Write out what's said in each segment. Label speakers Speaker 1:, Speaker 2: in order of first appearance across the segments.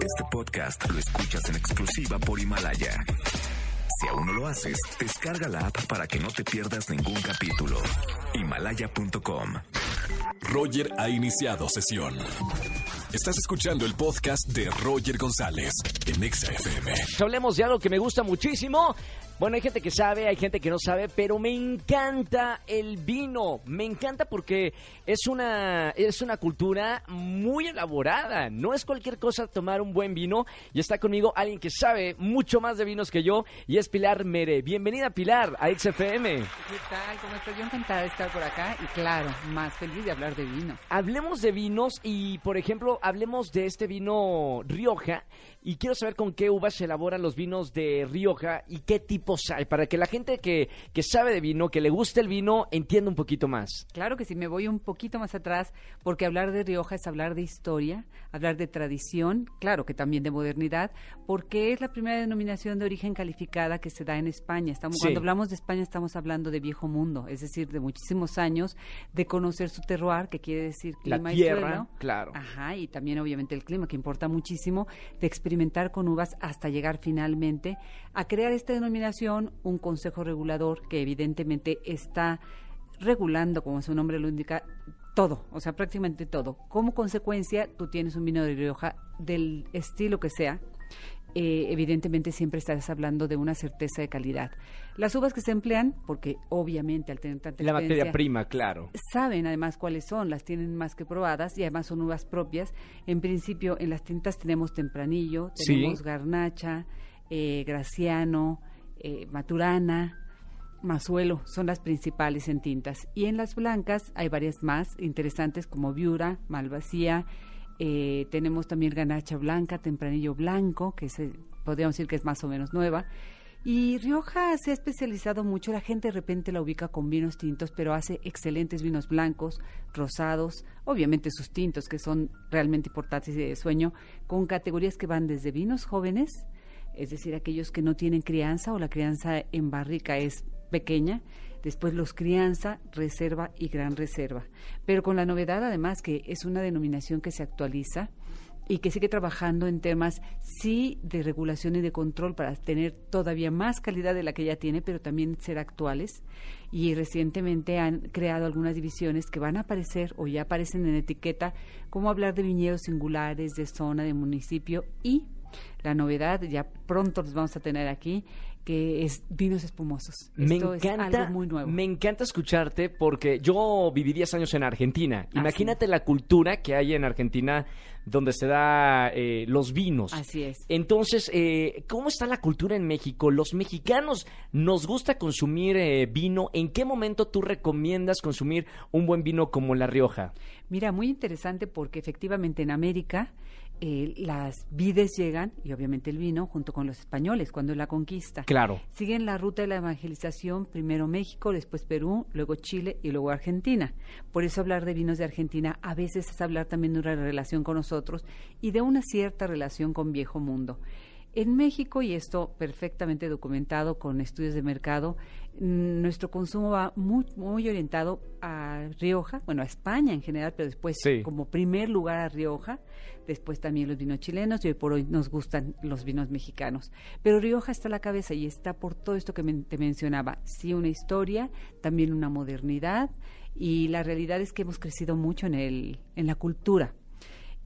Speaker 1: Este podcast lo escuchas en exclusiva por Himalaya. Si aún no lo haces, descarga la app para que no te pierdas ningún capítulo. Himalaya.com.
Speaker 2: Roger ha iniciado sesión. Estás escuchando el podcast de Roger González en Exa FM.
Speaker 3: Hablemos de algo que me gusta muchísimo. Bueno, hay gente que sabe, hay gente que no sabe, pero me encanta el vino. Me encanta porque es una, es una cultura muy elaborada. No es cualquier cosa tomar un buen vino. Y está conmigo alguien que sabe mucho más de vinos que yo y es Pilar Mere. Bienvenida, Pilar, a XFM.
Speaker 4: ¿Qué tal? ¿Cómo estás? Yo encantada de estar por acá y claro, más feliz de hablar de vino.
Speaker 3: Hablemos de vinos y, por ejemplo, hablemos de este vino Rioja. Y quiero saber con qué uvas se elaboran los vinos de Rioja y qué tipos hay, para que la gente que, que sabe de vino, que le guste el vino, entienda un poquito más.
Speaker 4: Claro que sí, me voy un poquito más atrás, porque hablar de Rioja es hablar de historia, hablar de tradición, claro que también de modernidad, porque es la primera denominación de origen calificada que se da en España. Estamos,
Speaker 3: Sí.
Speaker 4: Cuando hablamos de España estamos hablando de viejo mundo, es decir, de muchísimos años, de conocer su terroir, que quiere decir
Speaker 3: La
Speaker 4: clima y
Speaker 3: tierra,
Speaker 4: suelo.
Speaker 3: claro.
Speaker 4: Ajá, y también obviamente el clima, que importa muchísimo, de experimentar con uvas hasta llegar finalmente a crear esta denominación, un consejo regulador que evidentemente está regulando, como su nombre lo indica, todo, o sea, prácticamente todo. Como consecuencia, tú tienes un vino de Rioja del estilo que sea, eh, evidentemente siempre estás hablando de una certeza de calidad. Las uvas que se emplean, porque obviamente al tener tanta
Speaker 3: La materia prima, claro.
Speaker 4: saben además cuáles son, las tienen más que probadas y además son uvas propias. En principio, en las tintas tenemos tempranillo,
Speaker 3: Sí.
Speaker 4: tenemos garnacha, eh, graciano, eh, maturana, mazuelo, son las principales en tintas. Y en las blancas hay varias más interesantes como viura, malvasía, eh, tenemos también ganacha blanca, tempranillo blanco, que se, podríamos decir que es más o menos nueva. Y Rioja se ha especializado mucho, la gente de repente la ubica con vinos tintos, pero hace excelentes vinos blancos, rosados, obviamente sus tintos, que son realmente importantes de sueño, con categorías que van desde vinos jóvenes, es decir, aquellos que no tienen crianza o la crianza en barrica es pequeña, después los crianza, reserva y gran reserva. Pero con la novedad además que es una denominación que se actualiza y que sigue trabajando en temas sí de regulación y de control para tener todavía más calidad de la que ya tiene, pero también ser actuales. Y recientemente han creado algunas divisiones que van a aparecer o ya aparecen en etiqueta, como hablar de viñedos singulares, de zona, de municipio y la novedad, ya pronto los vamos a tener aquí, que es vinos espumosos.
Speaker 3: Me
Speaker 4: Esto es
Speaker 3: encanta,
Speaker 4: algo muy nuevo.
Speaker 3: me encanta escucharte porque yo viví 10 años en Argentina.
Speaker 4: Ah,
Speaker 3: Imagínate la cultura que hay en Argentina donde se da eh, los vinos.
Speaker 4: Así es.
Speaker 3: Entonces, eh, ¿cómo está la cultura en México? Los mexicanos nos gusta consumir eh, vino. ¿En qué momento tú recomiendas consumir un buen vino como La Rioja?
Speaker 4: Mira, muy interesante porque efectivamente en América eh, las vides llegan, y obviamente el vino, junto con los españoles, cuando es la conquista.
Speaker 3: Claro.
Speaker 4: Siguen la ruta de la evangelización, primero México, después Perú, luego Chile y luego Argentina. Por eso hablar de vinos de Argentina a veces es hablar también de una relación con nosotros y de una cierta relación con viejo mundo. En México, y esto perfectamente documentado con estudios de mercado, mm, nuestro consumo va muy, muy orientado a Rioja, bueno, a España en general, pero después
Speaker 3: Sí.
Speaker 4: como primer lugar a Rioja, después también los vinos chilenos y hoy por hoy nos gustan los vinos mexicanos. Pero Rioja está a la cabeza y está por todo esto que men- te mencionaba. Sí, una historia, también una modernidad y la realidad es que hemos crecido mucho en, el, en la cultura.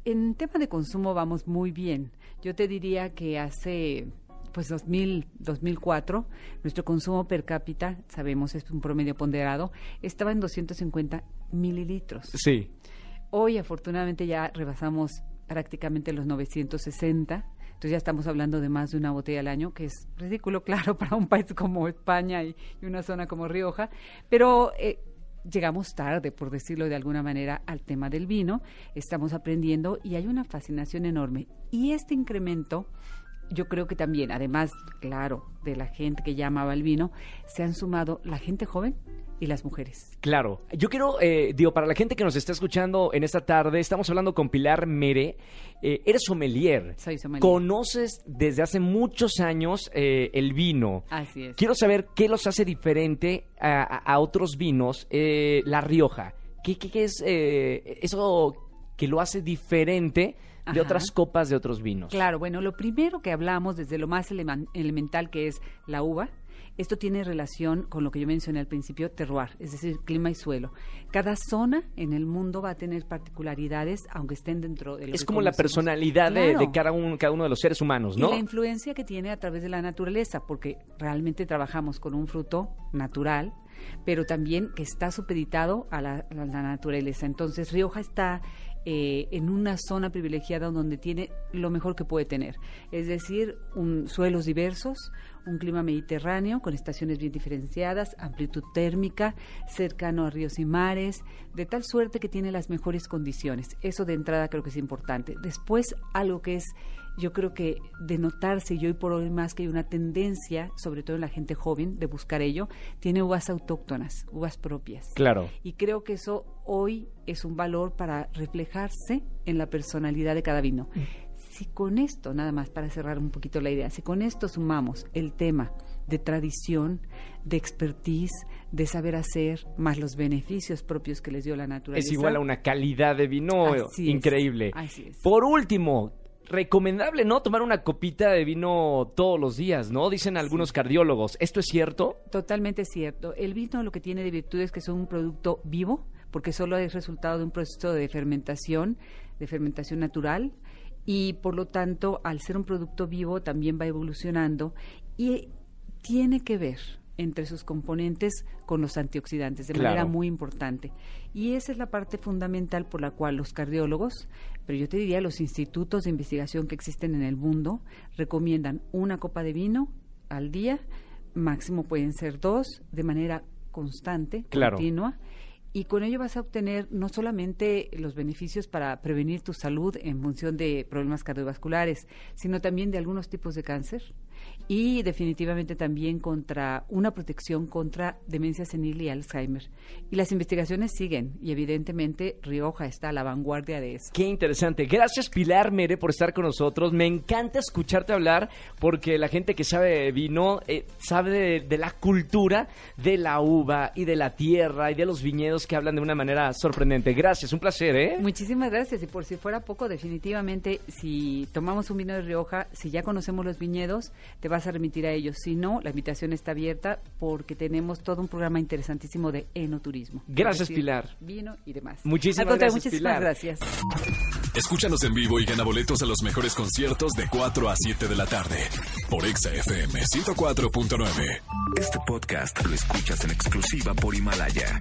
Speaker 4: En tema de consumo vamos muy bien. Yo te diría que hace pues 2000, 2004, nuestro consumo per cápita, sabemos es un promedio ponderado, estaba en 250 mililitros.
Speaker 3: Sí.
Speaker 4: Hoy afortunadamente ya rebasamos prácticamente los 960, entonces ya estamos hablando de más de una botella al año, que es ridículo, claro, para un país como España y, y una zona como Rioja, pero eh, llegamos tarde, por decirlo de alguna manera, al tema del vino, estamos aprendiendo y hay una fascinación enorme. Y este incremento yo creo que también, además, claro, de la gente que ya amaba el vino, se han sumado la gente joven y las mujeres.
Speaker 3: Claro. Yo quiero, eh, digo, para la gente que nos está escuchando en esta tarde, estamos hablando con Pilar Mere. Eh, eres sommelier.
Speaker 4: Soy sommelier.
Speaker 3: Conoces desde hace muchos años eh, el vino.
Speaker 4: Así es.
Speaker 3: Quiero saber qué los hace diferente a, otros vinos. eh, la Rioja. ¿Qué, qué- qué es eh, eso que lo hace diferente de
Speaker 4: Ajá.
Speaker 3: otras copas de otros vinos.
Speaker 4: Claro, bueno, lo primero que hablamos desde lo más eleman- elemental que es la uva, esto tiene relación con lo que yo mencioné al principio, terroir, es decir, clima y suelo. Cada zona en el mundo va a tener particularidades, aunque estén dentro de lo
Speaker 3: Es
Speaker 4: que
Speaker 3: como la personalidad de,
Speaker 4: Claro.
Speaker 3: de cada, un- cada uno de los seres humanos,
Speaker 4: Y
Speaker 3: ¿no?
Speaker 4: la influencia que tiene a través de la naturaleza, porque realmente trabajamos con un fruto natural, pero también que está supeditado a la, a la naturaleza. Entonces, Rioja está eh, en una zona privilegiada donde tiene lo mejor que puede tener, es decir, un, suelos diversos, un clima mediterráneo con estaciones bien diferenciadas, amplitud térmica, cercano a ríos y mares, de tal suerte que tiene las mejores condiciones. Eso de entrada creo que es importante. Después, algo que es yo creo que de notarse y hoy por hoy más que hay una tendencia, sobre todo en la gente joven, de buscar ello, tiene uvas autóctonas, uvas propias.
Speaker 3: Claro.
Speaker 4: Y creo que eso hoy es un valor para reflejarse en la personalidad de cada vino. Si con esto, nada más para cerrar un poquito la idea, si con esto sumamos el tema de tradición, de expertise, de saber hacer, más los beneficios propios que les dio la naturaleza.
Speaker 3: Es igual a una calidad de vino
Speaker 4: Así es,
Speaker 3: increíble.
Speaker 4: así es.
Speaker 3: Por último, recomendable no tomar una copita de vino todos los días, ¿no? Dicen algunos cardiólogos. ¿Esto es cierto?
Speaker 4: Totalmente cierto. El vino lo que tiene de virtud es que es un producto vivo, porque solo es resultado de un proceso de fermentación, de fermentación natural, y por lo tanto, al ser un producto vivo, también va evolucionando y tiene que ver entre sus componentes con los antioxidantes de
Speaker 3: Claro.
Speaker 4: manera muy importante. Y esa es la parte fundamental por la cual los cardiólogos, pero yo te diría los institutos de investigación que existen en el mundo, recomiendan una copa de vino al día, máximo pueden ser dos, de manera constante,
Speaker 3: Claro.
Speaker 4: continua. Y con ello vas a obtener no solamente los beneficios para prevenir tu salud en función de problemas cardiovasculares, sino también de algunos tipos de cáncer y definitivamente también contra una protección contra demencia senil y Alzheimer. Y las investigaciones siguen y evidentemente Rioja está a la vanguardia de eso.
Speaker 3: Qué interesante. Gracias Pilar Mere por estar con nosotros. Me encanta escucharte hablar porque la gente que sabe vino eh, sabe de la cultura de la uva y de la tierra y de los viñedos que hablan de una manera sorprendente. Gracias, un placer, ¿eh?
Speaker 4: Muchísimas gracias. Y por si fuera poco, definitivamente, si tomamos un vino de Rioja, si ya conocemos los viñedos, te vas a remitir a ellos. Si no, la invitación está abierta porque tenemos todo un programa interesantísimo de enoturismo.
Speaker 3: Gracias,
Speaker 4: decir,
Speaker 3: Pilar.
Speaker 4: Vino y demás.
Speaker 3: Muchísimas
Speaker 4: Al
Speaker 3: gracias,
Speaker 4: muchísimas
Speaker 3: Pilar.
Speaker 4: gracias.
Speaker 2: Escúchanos en vivo y gana boletos a los mejores conciertos de 4 a 7 de la tarde por Exa FM 104.9.
Speaker 1: Este podcast lo escuchas en exclusiva por Himalaya.